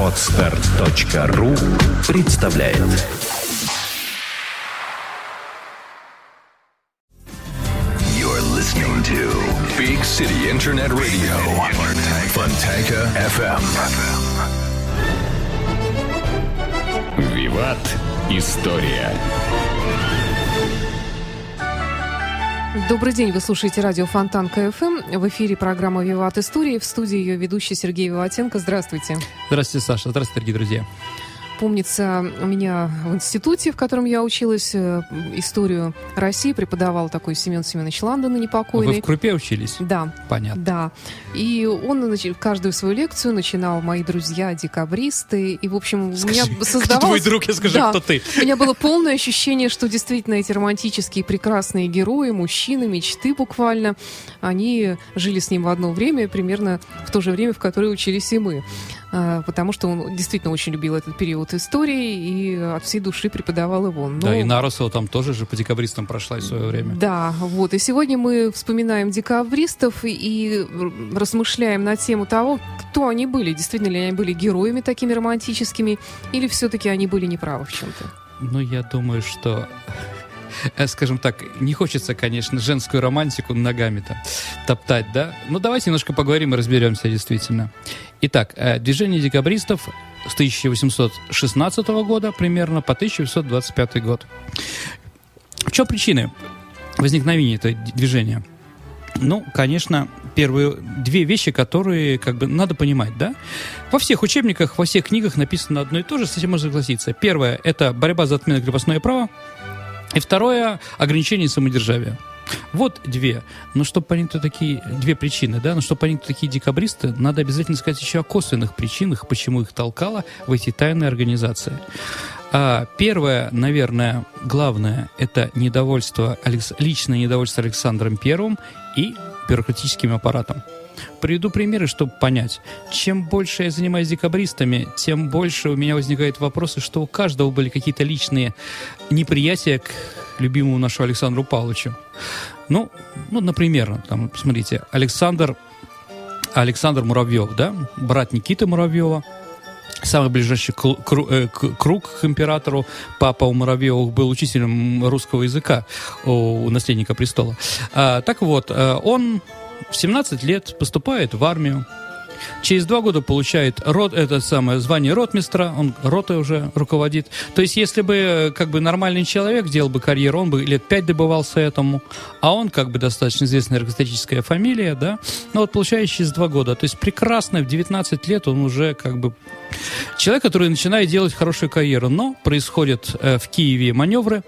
Отстар.ру представляет You're listening to Big City Internet Radio. Fontanka FM. Виват. История. Добрый день, вы слушаете радио Фонтан КФМ. В эфире программа «Виват Истории». В студии ее ведущий Сергей Виватенко. Здравствуйте. Здравствуйте, Саша. Здравствуйте, дорогие друзья. Помнится, у меня в институте, в котором я училась, э, историю России преподавал такой Семен Семенович Ландон, Вы непокойный. в Крупе учились? Да, Понятно. да. И он каждую свою лекцию начинал «Мои друзья, декабристы». И, в общем, у меня Скажи, создавалось... Кто твой друг, я скажу, Да. кто ты. У меня было полное ощущение, что действительно эти романтические прекрасные герои, мужчины, мечты буквально, они жили с ним в одно время, примерно в то же время, в которое учились и мы. А, Потому что он действительно очень любил этот период истории и от всей души преподавал его. Да, Но- и Нарусова там тоже же по декабристам прошла в свое время. да, вот. И сегодня мы вспоминаем декабристов и, размышляем на тему того, кто они были. Действительно ли они были героями такими романтическими, или все-таки они были неправы в чем-то. Ну, я думаю, что, скажем так, не хочется, конечно, женскую романтику ногами-то топтать, да? Ну, давайте немножко поговорим и разберемся действительно. Итак, э, движение декабристов с 1816 года примерно по 1825 год. В чем причины возникновения этого движения? Ну, конечно, первые две вещи, которые как бы надо понимать, да? Во всех учебниках, во всех книгах написано одно и то же, с этим можно согласиться. Первое – это борьба за отмену крепостное право. И второе – ограничение самодержавия. Вот две. Но чтобы понять, кто такие две причины, да, но чтобы понять, кто такие декабристы, надо обязательно сказать еще о косвенных причинах, почему их толкало в эти тайные организации. А, первое, наверное, главное, это недовольство, Алекс- личное недовольство Александром Первым и бюрократическим аппаратом. Приведу примеры, чтобы понять. Чем больше я занимаюсь декабристами, тем больше у меня возникают вопросы, что у каждого были какие-то личные неприятия к любимому нашему Александру Павловичу. Ну, ну, например, там, смотрите, Александр, Александр Муравьев, да, брат Никиты Муравьева, самый ближайший э, круг к императору, папа у Муравьевых был учителем русского языка у наследника престола. А, так вот, э, он в 17 лет поступает в армию, Через два года получает рот, это самое звание ротмистра, он ротой уже руководит. То есть, если бы э, как бы нормальный человек делал бы карьеру, он бы лет пять добывался этому, а он как бы достаточно известная аристократическая фамилия, да, ну вот получает через два года. То есть прекрасно, в 19 лет он уже как бы человек, который начинает делать хорошую карьеру. Но происходят э, в Киеве маневры,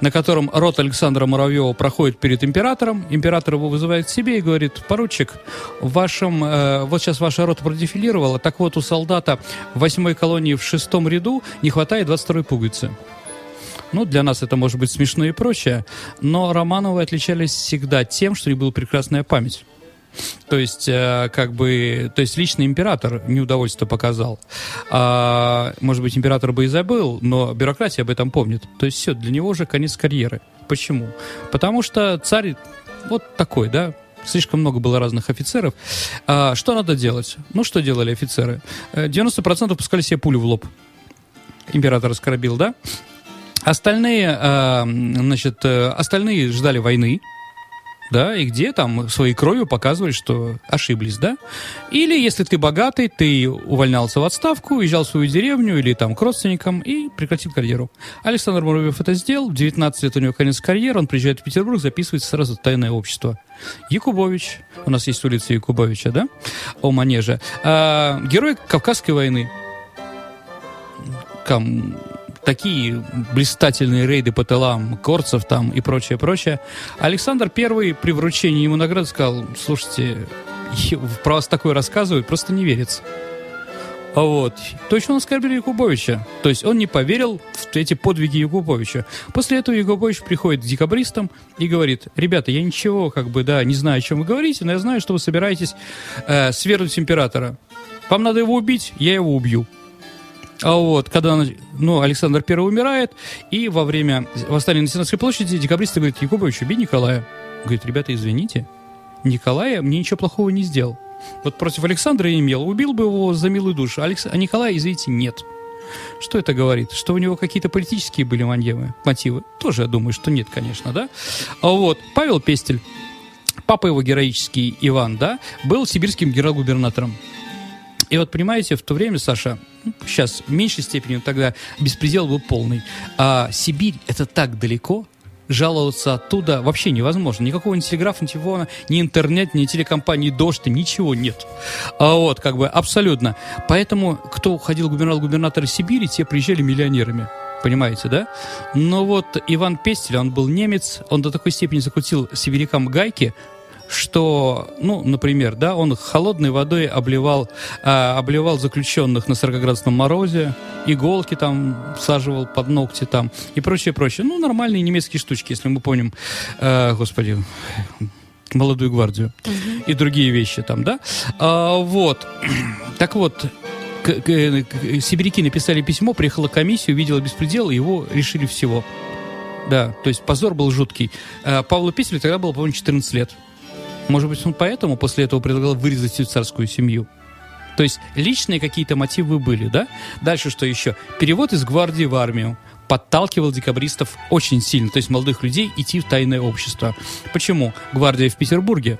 на котором рот Александра Муравьева проходит перед императором. Император его вызывает к себе и говорит, поручик, в вашем, э, вот сейчас ваша рота продефилировала, так вот у солдата в восьмой колонии в шестом ряду не хватает 22-й пуговицы. Ну, для нас это может быть смешно и прочее, но Романовы отличались всегда тем, что у них была прекрасная память. То есть, э, как бы, то есть личный император неудовольствие показал. А, может быть, император бы и забыл, но бюрократия об этом помнит. То есть все, для него уже конец карьеры. Почему? Потому что царь вот такой, да, слишком много было разных офицеров. А, что надо делать? Ну, что делали офицеры? Э, 90% пускали себе пулю в лоб. Император оскорбил, да? Остальные, э, значит, э, остальные ждали войны, да, и где там своей кровью показывали, что ошиблись, да? Или если ты богатый, ты увольнялся в отставку, уезжал в свою деревню или там к родственникам и прекратил карьеру. Александр Муравьев это сделал, в 19 лет у него конец карьеры, он приезжает в Петербург, записывается сразу в тайное общество. Якубович, у нас есть улица Якубовича, да, о Манеже, А, герой Кавказской войны, там такие блистательные рейды по тылам корцев там и прочее, прочее. Александр Первый при вручении ему награды сказал, слушайте, про вас такое рассказывают, просто не верится. А вот. Точно он оскорбили Якубовича. То есть он не поверил в эти подвиги Якубовича. После этого Якубович приходит к декабристам и говорит, ребята, я ничего, как бы, да, не знаю, о чем вы говорите, но я знаю, что вы собираетесь э, свергнуть императора. Вам надо его убить, я его убью. А вот, когда ну, Александр I умирает, и во время восстания на Сенатской площади декабристы говорят, Якубович, убей Николая. Говорит, ребята, извините, Николая мне ничего плохого не сделал. Вот против Александра имел, убил бы его за милую душу. Алекс... А Николая, извините, нет. Что это говорит? Что у него какие-то политические были маньевы, мотивы? Тоже, я думаю, что нет, конечно, да? А вот, Павел Пестель, папа его героический Иван, да, был сибирским генерал-губернатором. И вот, понимаете, в то время, Саша, сейчас в меньшей степени, тогда беспредел был полный. А Сибирь — это так далеко, жаловаться оттуда вообще невозможно. Никакого ни телеграфа, ни телефона, ни интернет, ни телекомпании «Дождь», ничего нет. А вот, как бы, абсолютно. Поэтому, кто уходил губернатор Сибири, те приезжали миллионерами. Понимаете, да? Но вот Иван Пестель, он был немец, он до такой степени закрутил сибирякам гайки, что, ну, например, да, он холодной водой обливал, а, обливал заключенных на 40-градусном морозе, иголки там всаживал под ногти там и прочее, прочее. Ну, нормальные немецкие штучки, если мы помним, э, господи, молодую гвардию угу. и другие вещи там, да? А, вот. Так вот, к, к, к, сибиряки написали письмо, приехала комиссия, увидела беспредел, и его решили всего. Да, то есть позор был жуткий. А, Павлу Писелю тогда было, по-моему, 14 лет. Может быть, он поэтому после этого предлагал вырезать всю царскую семью. То есть личные какие-то мотивы были, да? Дальше что еще? Перевод из гвардии в армию подталкивал декабристов очень сильно, то есть молодых людей идти в тайное общество. Почему? Гвардия в Петербурге,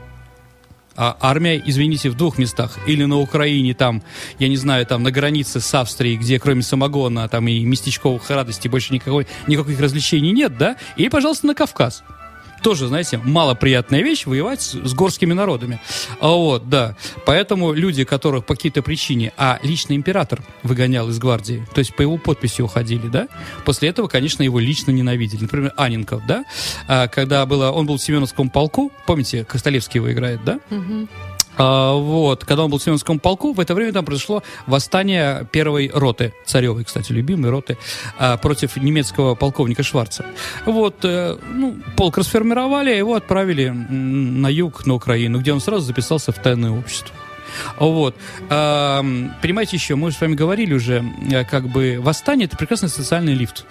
а армия, извините, в двух местах. Или на Украине, там, я не знаю, там, на границе с Австрией, где кроме самогона, там, и местечковых радостей больше никакой, никаких развлечений нет, да? И, пожалуйста, на Кавказ тоже, знаете, малоприятная вещь воевать с, с горскими народами. А вот, да. Поэтому люди, которых по какой-то причине, а лично император выгонял из гвардии, то есть по его подписи уходили, да, после этого, конечно, его лично ненавидели. Например, Анинков, да, а, когда было, он был в Семеновском полку, помните, Костолевский его играет, да? Угу. А, вот, когда он был в Семенском полку, в это время там произошло восстание первой роты, царевой, кстати, любимой роты, а, против немецкого полковника Шварца. Вот, э, ну, полк расформировали, его отправили на юг, на Украину, где он сразу записался в тайное общество. Вот. А, понимаете еще, мы с вами говорили уже, э, как бы восстание – это прекрасный социальный лифт.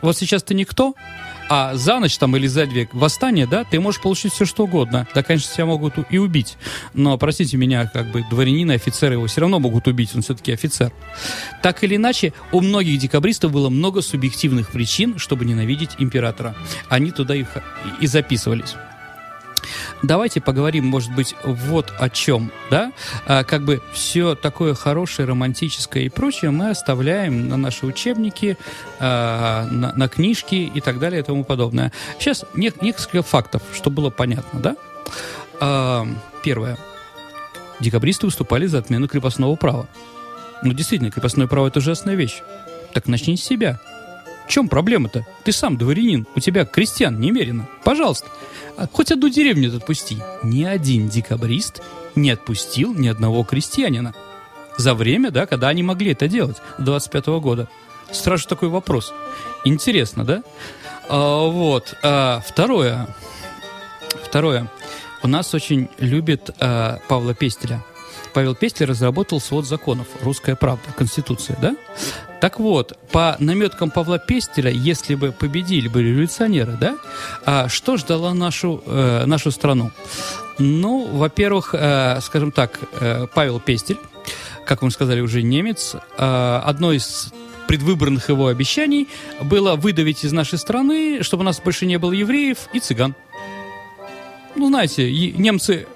Вот сейчас ты никто, а за ночь там или за две восстания, да, ты можешь получить все что угодно. Да, конечно, тебя могут и убить. Но, простите меня, как бы дворянина, офицеры его все равно могут убить, он все-таки офицер. Так или иначе, у многих декабристов было много субъективных причин, чтобы ненавидеть императора. Они туда их и записывались. Давайте поговорим, может быть, вот о чем, да? А, как бы все такое хорошее, романтическое и прочее мы оставляем на наши учебники, а, на, на книжки и так далее и тому подобное. Сейчас не, несколько фактов, чтобы было понятно, да? А, первое. Декабристы выступали за отмену крепостного права. Ну, действительно, крепостное право – это ужасная вещь. Так начни с себя. В чем проблема-то? Ты сам дворянин, у тебя крестьян немерено. Пожалуйста. А хоть одну деревню отпусти. Ни один декабрист не отпустил ни одного крестьянина. За время, да, когда они могли это делать, 25 -го года. Сразу такой вопрос. Интересно, да? А, вот. А, второе. Второе. У нас очень любит а, Павла Пестеля. Павел Пестель разработал свод законов «Русская правда», Конституция, да? Так вот, по наметкам Павла Пестеля, если бы победили бы революционеры, да, а что ждало нашу, э, нашу страну? Ну, во-первых, э, скажем так, э, Павел Пестель, как мы сказали, уже немец, э, одно из предвыборных его обещаний было выдавить из нашей страны, чтобы у нас больше не было евреев и цыган. Ну, знаете, немцы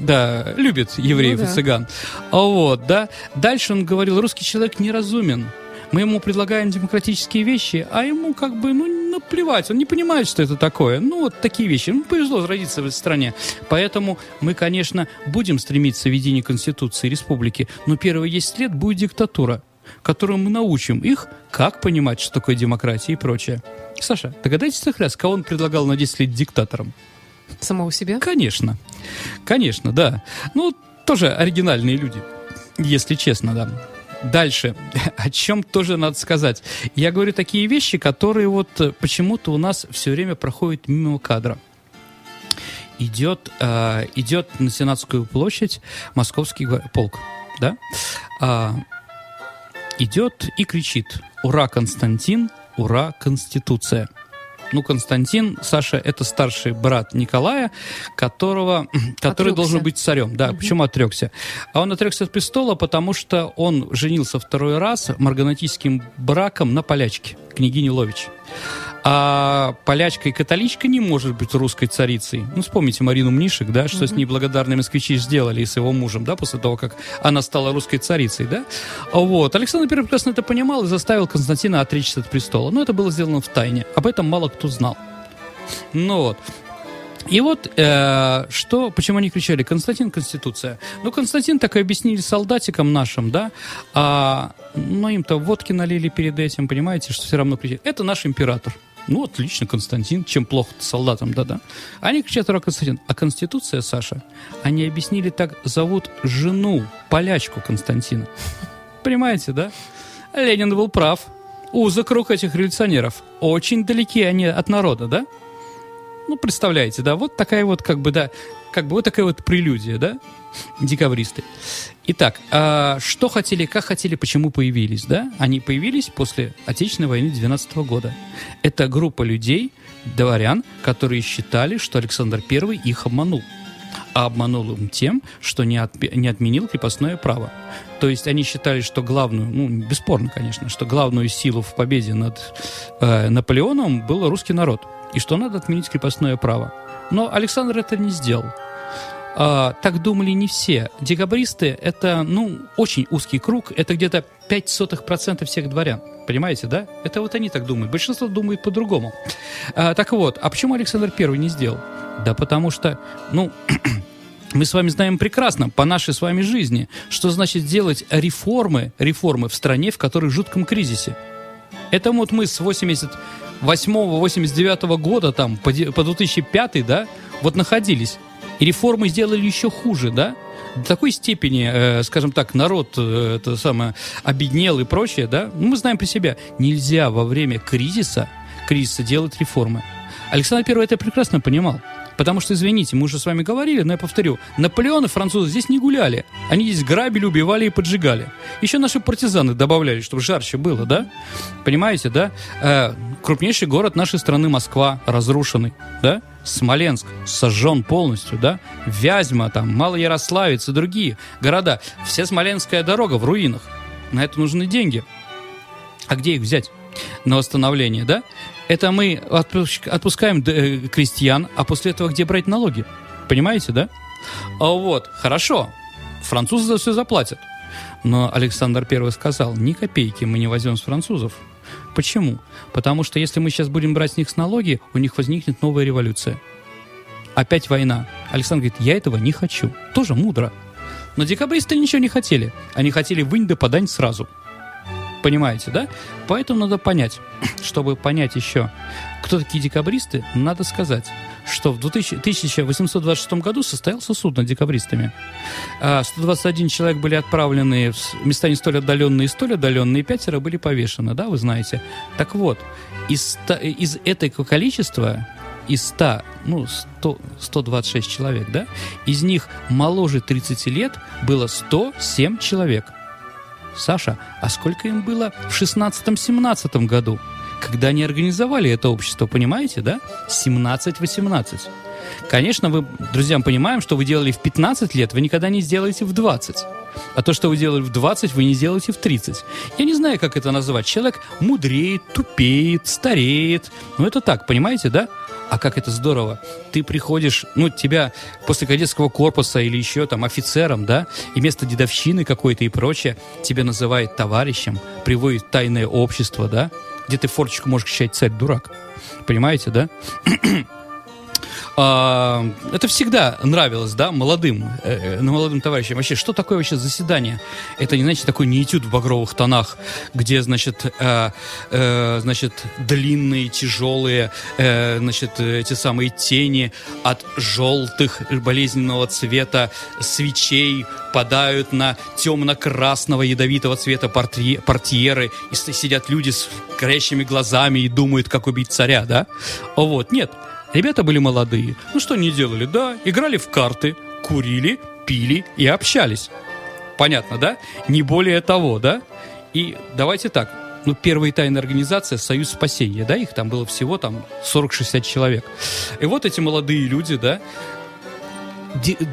да, любит евреев ну, да. и цыган. А вот, да. Дальше он говорил, русский человек неразумен. Мы ему предлагаем демократические вещи, а ему как бы, ну, наплевать, он не понимает, что это такое. Ну, вот такие вещи. Ну, повезло родиться в этой стране. Поэтому мы, конечно, будем стремиться к ведению Конституции Республики, но первые 10 лет будет диктатура, которую мы научим их, как понимать, что такое демократия и прочее. Саша, догадайтесь раз, кого он предлагал на 10 лет диктатором? Самого себя? Конечно. Конечно, да. Ну, тоже оригинальные люди, если честно, да. Дальше, о чем тоже надо сказать. Я говорю такие вещи, которые вот почему-то у нас все время проходят мимо кадра. Идет, э, идет на Сенатскую площадь московский полк, да? Э, идет и кричит «Ура, Константин! Ура, Конституция!» Ну, Константин, Саша, это старший брат Николая, которого, который Отрекся. должен быть царем. Да, почему отрекся? А он отрекся от престола, потому что он женился второй раз марганатическим браком на полячке, княгине Лович. А полячка и католичка не может быть русской царицей. Ну, вспомните Марину Мнишек, да, что с ней благодарные москвичи сделали и с его мужем, да, после того, как она стала русской царицей, да. Вот. Александр I прекрасно это понимал и заставил Константина отречься от престола. Но это было сделано в тайне. Об этом мало кто знал. Ну вот. И вот э, что, почему они кричали «Константин, Конституция». Ну, Константин так и объяснили солдатикам нашим, да, а, ну, им-то водки налили перед этим, понимаете, что все равно кричат. Это наш император. Ну, отлично, Константин, чем плохо солдатам, да-да. Они кричат «Ура, Константин». А Конституция, Саша, они объяснили так, зовут жену, полячку Константина. Понимаете, да? Ленин был прав. Узок круг этих революционеров. Очень далеки они от народа, да? Ну, представляете, да, вот такая вот, как бы, да, как бы вот такая вот прелюдия, да, декабристы. Итак, а что хотели, как хотели, почему появились, да? Они появились после Отечественной войны 12 года. Это группа людей, дворян, которые считали, что Александр I их обманул. А обманул им тем, что не, отпе- не отменил крепостное право. То есть они считали, что главную, ну, бесспорно, конечно, что главную силу в победе над э, Наполеоном был русский народ. И что надо отменить крепостное право. Но Александр это не сделал. А, так думали не все. Декабристы – это, ну, очень узкий круг. Это где-то 0,05% всех дворян. Понимаете, да? Это вот они так думают. Большинство думает по-другому. А, так вот, а почему Александр Первый не сделал? Да потому что, ну, мы с вами знаем прекрасно по нашей с вами жизни, что значит делать реформы, реформы в стране, в которой в жутком кризисе. Это вот мы с 88-89 года там по 2005, да, вот находились. И реформы сделали еще хуже, да? До такой степени, э, скажем так, народ э, это самое обеднел и прочее, да? Ну, мы знаем при себя, нельзя во время кризиса, кризиса делать реформы. Александр I это прекрасно понимал. Потому что, извините, мы уже с вами говорили, но я повторю, Наполеон и французы здесь не гуляли. Они здесь грабили, убивали и поджигали. Еще наши партизаны добавляли, чтобы жарче было, да? Понимаете, да? Э, крупнейший город нашей страны Москва разрушенный, да? Смоленск сожжен полностью, да? Вязьма, там, Малоярославец и другие города. Вся Смоленская дорога в руинах. На это нужны деньги. А где их взять? На восстановление, да? Это мы отпуск- отпускаем э, крестьян, а после этого где брать налоги? Понимаете, да? А вот, хорошо, французы за все заплатят. Но Александр I сказал, ни копейки мы не возьмем с французов. Почему? Потому что если мы сейчас будем брать с них с налоги, у них возникнет новая революция. Опять война. Александр говорит, я этого не хочу. Тоже мудро. Но декабристы ничего не хотели. Они хотели вынь да подань сразу. Понимаете, да? Поэтому надо понять, чтобы понять еще, кто такие декабристы, надо сказать, что в 2000 1826 году состоялся суд над декабристами. А 121 человек были отправлены в места не столь отдаленные и столь отдаленные, и пятеро были повешены, да, вы знаете. Так вот, из, из этого количества, из 100, ну, 100, 126 человек, да, из них моложе 30 лет было 107 человек. Саша, а сколько им было в 16-17 году, когда они организовали это общество, понимаете, да? 17-18. Конечно, вы, друзьям, понимаем, что вы делали в 15 лет, вы никогда не сделаете в 20. А то, что вы делали в 20, вы не сделаете в 30. Я не знаю, как это называть. Человек мудреет, тупеет, стареет. Ну, это так, понимаете, да? А как это здорово. Ты приходишь, ну, тебя после кадетского корпуса или еще там офицером, да, и вместо дедовщины какой-то и прочее, тебя называют товарищем, приводит тайное общество, да, где ты форчику можешь кричать «царь дурак». Понимаете, да? А, это всегда нравилось, да, молодым, э, э, молодым товарищам. Вообще, что такое вообще заседание? Это, не знаете, такой не этюд в багровых тонах, где, значит, э, э, значит, длинные, тяжелые, э, значит, эти самые тени от желтых болезненного цвета свечей падают на темно-красного ядовитого цвета портье- портьеры, и сидят люди с горящими глазами и думают, как убить царя, да? Вот, нет. Ребята были молодые. Ну что они делали? Да, играли в карты, курили, пили и общались. Понятно, да? Не более того, да? И давайте так. ну, первая тайная организация «Союз спасения», да, их там было всего там 40-60 человек. И вот эти молодые люди, да,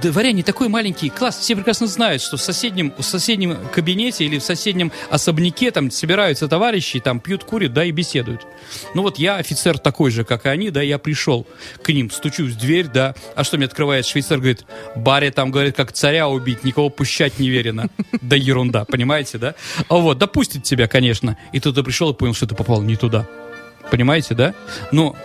дворяне такой маленький класс, все прекрасно знают, что в соседнем, в соседнем кабинете или в соседнем особняке там собираются товарищи, там пьют, курят, да, и беседуют. Ну вот я офицер такой же, как и они, да, я пришел к ним, стучусь в дверь, да, а что мне открывает швейцар, говорит, баре там, говорит, как царя убить, никого пущать не верено. Да ерунда, понимаете, да? А вот, допустит тебя, конечно. И тут ты пришел и понял, что ты попал не туда. Понимаете, да? Но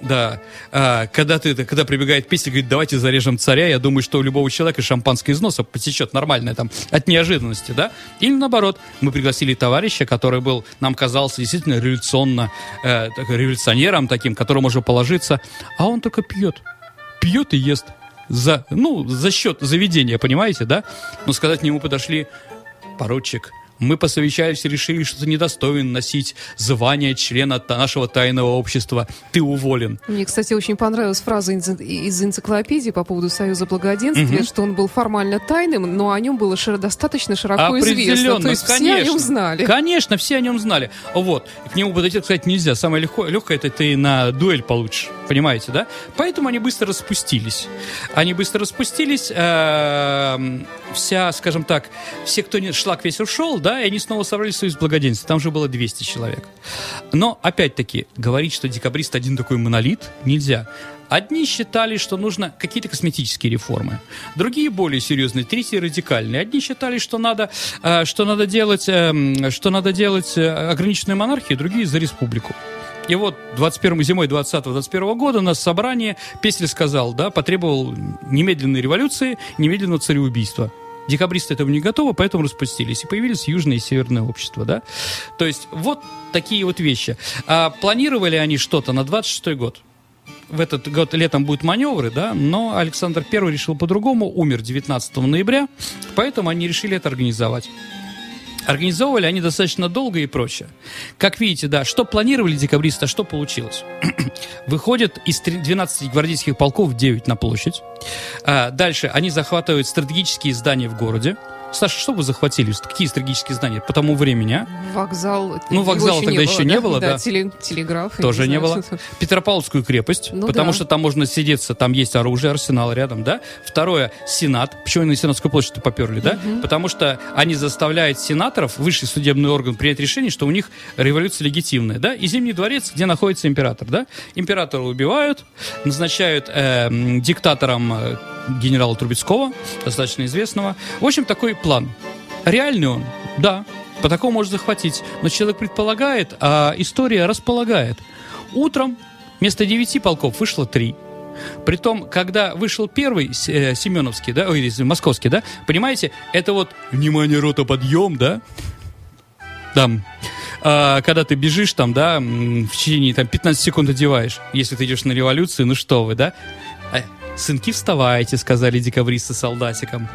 да. А, когда ты, когда прибегает песня, говорит, давайте зарежем царя, я думаю, что у любого человека шампанское из носа потечет нормальное там от неожиданности, да? Или наоборот, мы пригласили товарища, который был, нам казался действительно революционно, э, революционером таким, которому можно положиться, а он только пьет. Пьет и ест. За, ну, за счет заведения, понимаете, да? Но сказать к нему подошли, поручик, мы посовещались и решили, что ты недостоин носить звание члена нашего тайного общества. Ты уволен. Мне, кстати, очень понравилась фраза из энциклопедии по поводу Союза Благоденствия, угу. что он был формально тайным, но о нем было широ, достаточно широко известно. То есть конечно, все о нем знали. Конечно, все о нем знали. Вот. К нему подойти, сказать нельзя. Самое легкое, легкое это ты на дуэль получишь. Понимаете, да? Поэтому они быстро распустились. Они быстро распустились. Э, вся, скажем так, все, кто не шлак весь ушел, да, и они снова собрались в Союз Благоденствия. Там же было 200 человек. Но, опять-таки, говорить, что декабрист один такой монолит, нельзя. Одни считали, что нужно какие-то косметические реформы, другие более серьезные, третьи радикальные. Одни считали, что надо, э, что надо делать, эм, что надо делать э, ограниченную монархию, другие за республику. И вот 21 зимой 20-21 года у нас собрание, Песель сказал, да, потребовал немедленной революции, немедленного цареубийства. Декабристы этого не готовы, поэтому распустились. И появились южные и северные общества, да? То есть вот такие вот вещи. А планировали они что-то на 26 год в этот год летом будут маневры, да, но Александр I решил по-другому, умер 19 ноября, поэтому они решили это организовать. Организовывали они достаточно долго и прочее. Как видите, да, что планировали декабристы, а что получилось. Выходят из 12 гвардейских полков 9 на площадь. А, дальше они захватывают стратегические здания в городе. Саша, что вы захватили? Какие стратегические здания по тому времени, а? Вокзал. Ну, вокзала тогда еще не было, да? Да, теле, телеграф. Тоже не, не было. Петропавловскую крепость, ну, потому да. что там можно сидеться, там есть оружие, арсенал рядом, да? Второе, Сенат. Почему они на Сенатскую площадь поперли, да? Угу. Потому что они заставляют сенаторов, высший судебный орган, принять решение, что у них революция легитимная, да? И Зимний дворец, где находится император, да? Императора убивают, назначают э, диктатором э, генерала Трубецкого, достаточно известного. В общем, такой план. Реальный он? Да. По такому можно захватить. Но человек предполагает, а история располагает. Утром вместо девяти полков вышло три. Притом, когда вышел первый э, Семеновский, да, ой, московский, да, понимаете, это вот внимание, рота, подъем, да, там, а, когда ты бежишь там, да, в течение там 15 секунд одеваешь, если ты идешь на революцию, ну что вы, да, «Сынки, вставайте», — сказали декабристы солдатикам.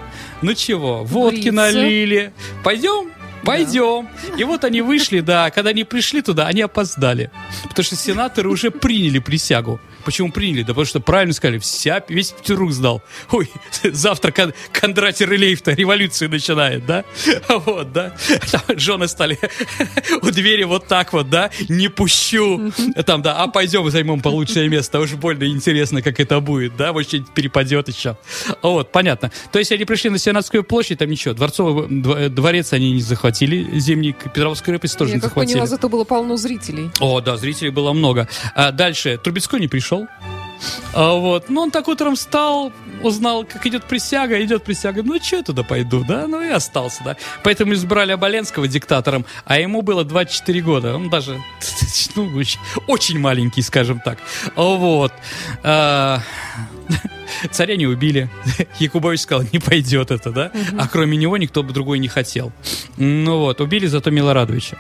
«Ну чего, водки Бриться. налили. Пойдем?» Пойдем. Да. И вот они вышли, да, когда они пришли туда, они опоздали. Потому что сенаторы уже приняли присягу. Почему приняли? Да потому что правильно сказали, вся, весь Петербург сдал. Ой, завтра Кон, Кондратий Рылеев-то революцию начинает, да? Вот, да? Там жены стали у двери вот так вот, да? Не пущу. Там, да, а пойдем займем получшее место. Уж больно интересно, как это будет, да? Вот что-нибудь перепадет еще. Вот, понятно. То есть они пришли на Сенатскую площадь, там ничего, дворцовый дворец они не захватили, зимний Петровскую крепость тоже Я не захватили. Я поняла, зато было полно зрителей. О, да, зрителей было много. А дальше, Трубецкой не пришел пришел. А, вот. Ну, он так утром встал, узнал, как идет присяга, идет присяга. Ну, что я туда пойду, да? Ну, и остался, да. Поэтому избрали Оболенского диктатором, а ему было 24 года. Он даже, ну, очень, маленький, скажем так. Вот. А, царя не убили. Якубович сказал, не пойдет это, да? А кроме него никто бы другой не хотел. Ну вот, убили зато Милорадовича.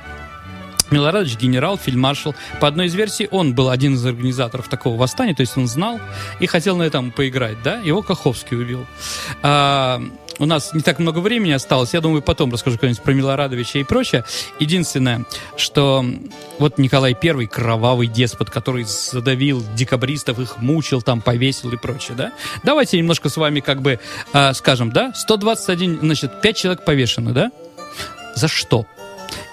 Милорадович генерал, фельдмаршал. По одной из версий, он был один из организаторов такого восстания, то есть он знал и хотел на этом поиграть, да? Его Каховский убил. А, у нас не так много времени осталось, я думаю, потом расскажу что-нибудь про Милорадовича и прочее. Единственное, что вот Николай I, кровавый деспот, который задавил декабристов, их мучил, там, повесил и прочее, да? Давайте немножко с вами как бы а, скажем, да? 121, значит, 5 человек повешено, да? За что?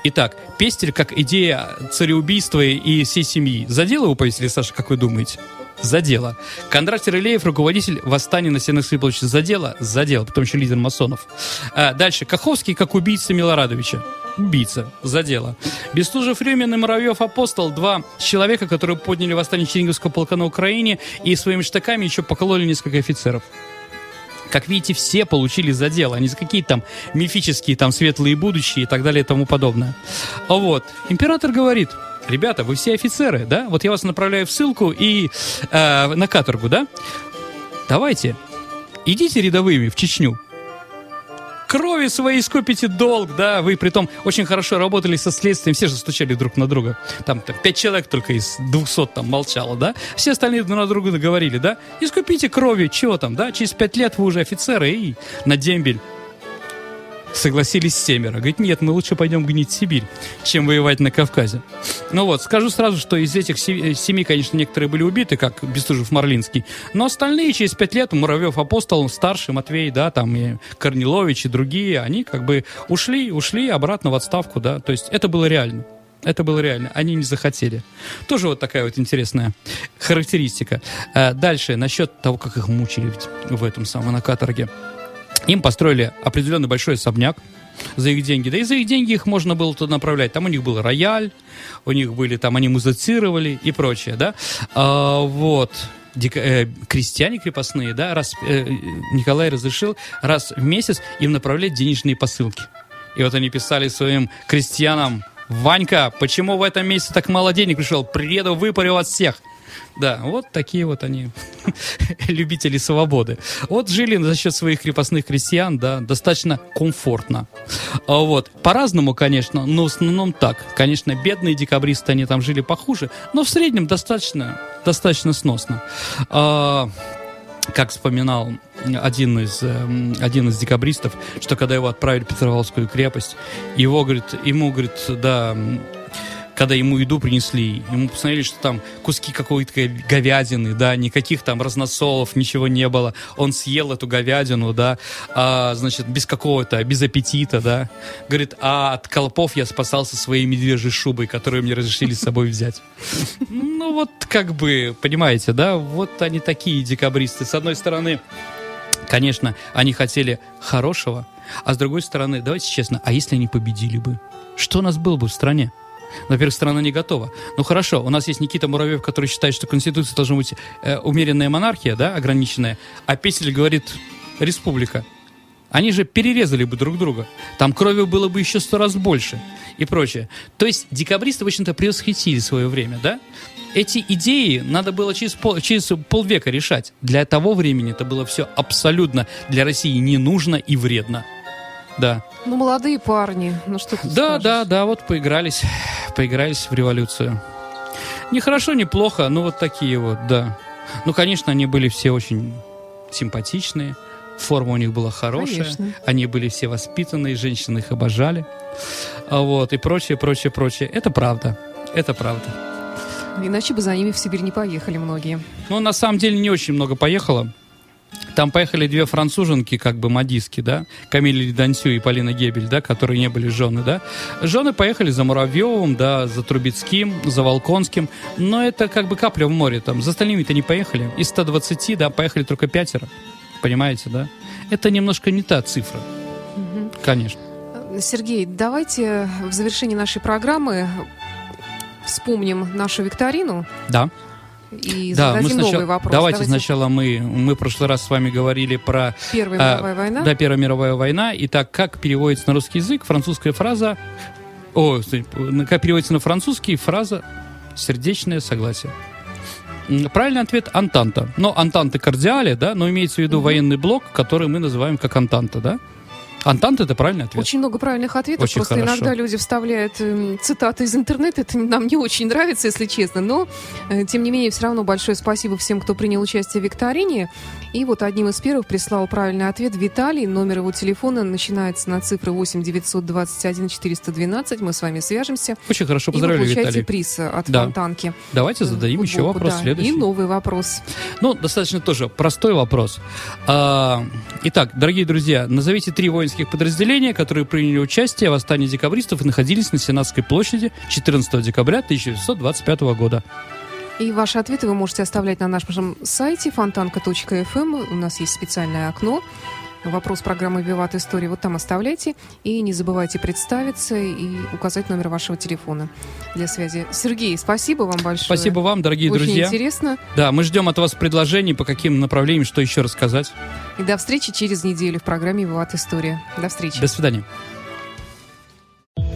Итак, Пестель как идея цареубийства и всей семьи. Задела его повесили, Саша, как вы думаете? За дело. Кондратий Рылеев, руководитель восстания на стенах Святополча. За дело? За дело. Потом еще лидер масонов. А, дальше. Каховский как убийца Милорадовича. Убийца. За дело. Бестужев, Рюмин и Муравьев Апостол. Два человека, которые подняли восстание Черниговского полка на Украине и своими штыками еще покололи несколько офицеров. Как видите, все получили за дело, а не за какие-то там мифические, там, светлые будущие и так далее и тому подобное. Вот. Император говорит, ребята, вы все офицеры, да? Вот я вас направляю в ссылку и э, на каторгу, да? Давайте, идите рядовыми в Чечню. Крови своей скопите долг, да, вы при том очень хорошо работали со следствием, все же стучали друг на друга. Там, там пять человек только из двухсот там молчало, да? Все остальные друг на друга говорили, да? Искупите крови, чего там, да? Через пять лет вы уже офицеры и на дембель согласились семеро. Говорит, нет, мы лучше пойдем гнить Сибирь, чем воевать на Кавказе. Ну вот, скажу сразу, что из этих се- семи, конечно, некоторые были убиты, как Бестужев-Марлинский, но остальные через пять лет, Муравьев, Апостол, Старший, Матвей, да, там и Корнилович и другие, они как бы ушли, ушли обратно в отставку, да, то есть это было реально. Это было реально. Они не захотели. Тоже вот такая вот интересная характеристика. А дальше, насчет того, как их мучили в этом самом на каторге. Им построили определенный большой особняк за их деньги. Да и за их деньги их можно было туда направлять. Там у них был рояль, у них были там, они музицировали и прочее, да. А, вот. Дика, э, крестьяне крепостные, да, раз э, Николай разрешил раз в месяц им направлять денежные посылки. И вот они писали своим крестьянам, Ванька, почему в этом месяце так мало денег пришел? Приеду, выпарю вас всех. Да, вот такие вот они, любители свободы. Вот жили за счет своих крепостных крестьян, да, достаточно комфортно. А вот, по-разному, конечно, но в основном так. Конечно, бедные декабристы, они там жили похуже, но в среднем достаточно, достаточно сносно. А, как вспоминал один из, э, один из декабристов, что когда его отправили в Петропавловскую крепость, его, говорит, ему, говорит, да, когда ему еду принесли, ему посмотрели, что там куски какой-то говядины, да, никаких там разносолов, ничего не было. Он съел эту говядину, да, а, значит, без какого-то, без аппетита, да. Говорит, а от колпов я спасался своей медвежьей шубой, которую мне разрешили с собой взять. Вот, как бы, понимаете, да, вот они такие декабристы. С одной стороны, конечно, они хотели хорошего, а с другой стороны, давайте честно, а если они победили бы? Что у нас было бы в стране? Во-первых, страна не готова. Ну хорошо, у нас есть Никита Муравьев, который считает, что Конституция должна быть э, умеренная монархия, да, ограниченная, а Песель говорит республика. Они же перерезали бы друг друга. Там крови было бы еще сто раз больше и прочее. То есть декабристы, в общем-то, превосходили свое время, да? Эти идеи надо было через, пол, через полвека решать. Для того времени это было все абсолютно для России не нужно и вредно. Да. Ну, молодые парни, ну что ты Да, скажешь? да, да, вот поигрались, поигрались в революцию. Не хорошо, не плохо, но вот такие вот, да. Ну, конечно, они были все очень симпатичные, форма у них была хорошая, Конечно. они были все воспитанные, женщины их обожали, а вот, и прочее, прочее, прочее. Это правда, это правда. Иначе бы за ними в Сибирь не поехали многие. Ну, на самом деле, не очень много поехало. Там поехали две француженки, как бы модистки, да, Камиль Дансю и Полина Гебель, да, которые не были жены, да. Жены поехали за Муравьевым, да, за Трубецким, за Волконским, но это как бы капля в море, там, за остальными-то не поехали. Из 120, да, поехали только пятеро, понимаете, да. Это немножко не та цифра, конечно. Сергей, давайте в завершении нашей программы вспомним нашу викторину Да. и да, мы сначала, новый вопрос. давайте, сначала мы, мы в прошлый раз с вами говорили про Первая А, мировая война. Да, Первая мировая война. Итак, как переводится на русский язык французская фраза... О, как переводится на французский фраза «сердечное согласие». Правильный ответ – «антанта». Но «антанта кордиале», да, но имеется в виду военный блок, который мы называем как «антанта», да? «Антанта» – это правильный ответ. Очень много правильных ответов. Очень Просто хорошо. иногда люди вставляют эм, цитаты из интернета. Это нам не очень нравится, если честно. Но, э, тем не менее, все равно большое спасибо всем, кто принял участие в викторине. И вот одним из первых прислал правильный ответ Виталий. Номер его телефона начинается на цифры 8 921 412. Мы с вами свяжемся. Очень хорошо, И вы поздравляю, получаете Виталий. приз от Да. Фонтанки. Давайте зададим еще Футболку, вопрос да. следующий. И новый вопрос. Ну, достаточно тоже простой вопрос. А, итак, дорогие друзья, назовите три воинских подразделения, которые приняли участие в восстании декабристов и находились на Сенатской площади 14 декабря 1925 года. И ваши ответы вы можете оставлять на нашем сайте фонтанка.фм. У нас есть специальное окно. Вопрос программы «Виват История». Вот там оставляйте. И не забывайте представиться и указать номер вашего телефона для связи. Сергей, спасибо вам большое. Спасибо вам, дорогие Очень друзья. интересно. Да, мы ждем от вас предложений, по каким направлениям, что еще рассказать. И до встречи через неделю в программе «Виват История». До встречи. До свидания.